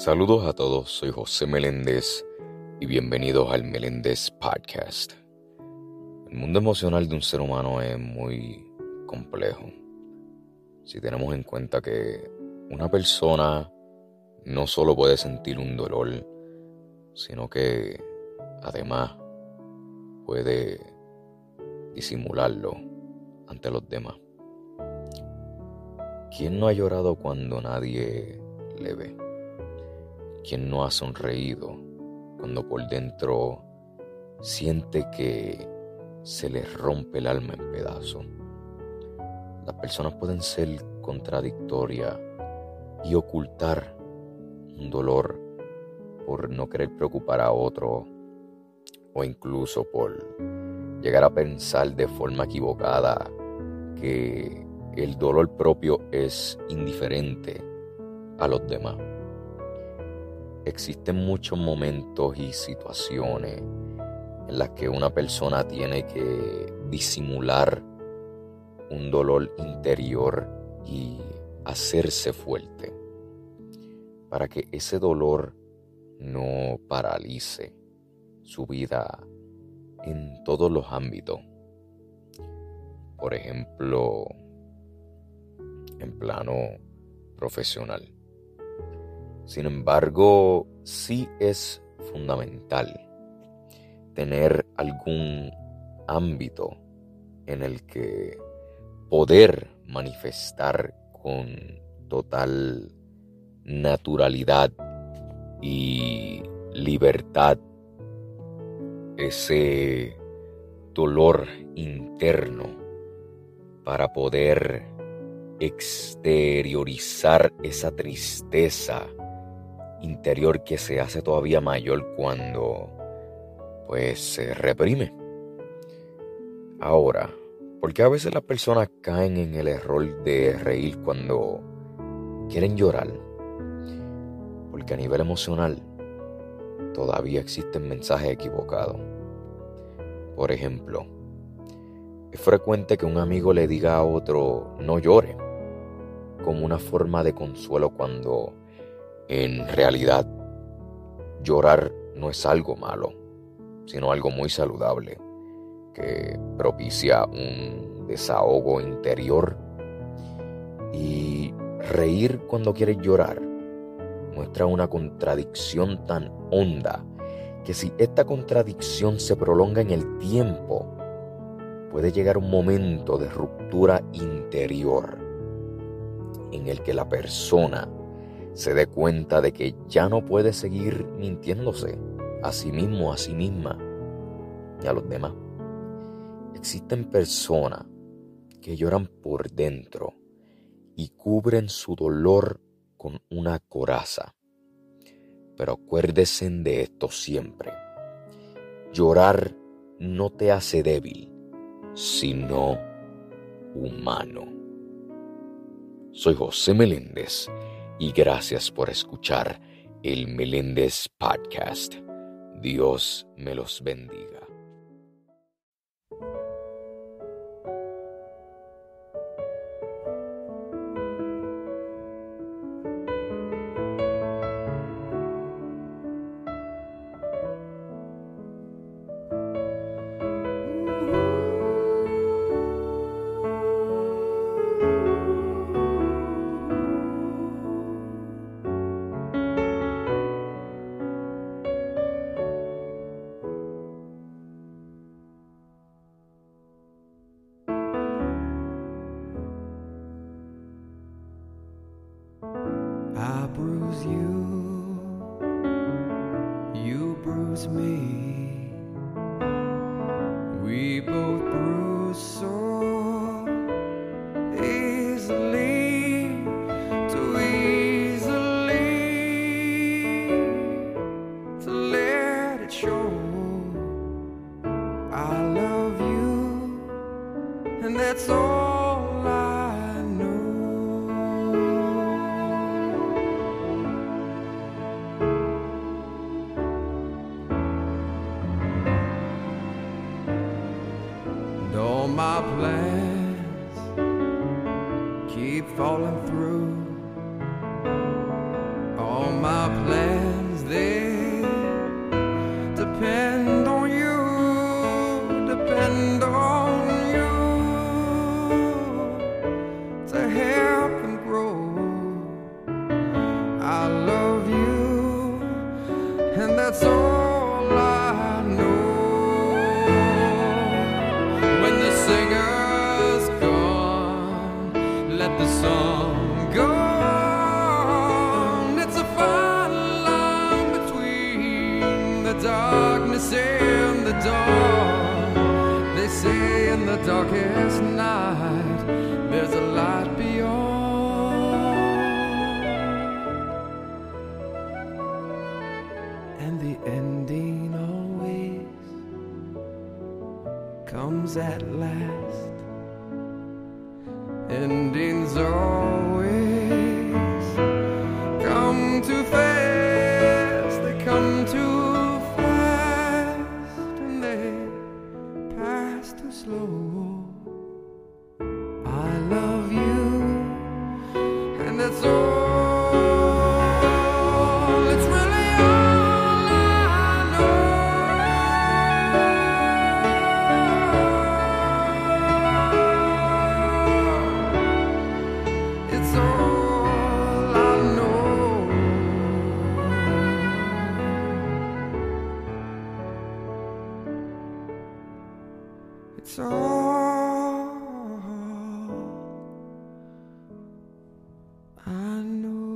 Saludos a todos, soy José Meléndez y bienvenidos al Meléndez Podcast. El mundo emocional de un ser humano es muy complejo. Si tenemos en cuenta que una persona no solo puede sentir un dolor, sino que además puede disimularlo ante los demás. ¿Quién no ha llorado cuando nadie le ve? Quien no ha sonreído cuando por dentro siente que se le rompe el alma en pedazos. Las personas pueden ser contradictorias y ocultar un dolor por no querer preocupar a otro o incluso por llegar a pensar de forma equivocada que el dolor propio es indiferente a los demás. Existen muchos momentos y situaciones en las que una persona tiene que disimular un dolor interior y hacerse fuerte para que ese dolor no paralice su vida en todos los ámbitos. Por ejemplo, en plano profesional. Sin embargo, sí es fundamental tener algún ámbito en el que poder manifestar con total naturalidad y libertad ese dolor interno para poder exteriorizar esa tristeza interior que se hace todavía mayor cuando pues se reprime. Ahora, ¿por qué a veces las personas caen en el error de reír cuando quieren llorar? Porque a nivel emocional todavía existen mensajes equivocados. Por ejemplo, es frecuente que un amigo le diga a otro no llore, como una forma de consuelo cuando en realidad, llorar no es algo malo, sino algo muy saludable, que propicia un desahogo interior. Y reír cuando quieres llorar muestra una contradicción tan honda que si esta contradicción se prolonga en el tiempo, puede llegar un momento de ruptura interior en el que la persona se dé cuenta de que ya no puede seguir mintiéndose a sí mismo, a sí misma y a los demás. Existen personas que lloran por dentro y cubren su dolor con una coraza. Pero acuérdese de esto siempre. Llorar no te hace débil, sino humano. Soy José Meléndez y gracias por escuchar el Meléndez Podcast. Dios me los bendiga. Me. keep falling through. All my plans, they say in the darkest night there's a light beyond. And the ending always comes at last. Endings always. All I know.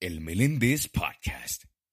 El Meléndez Podcast.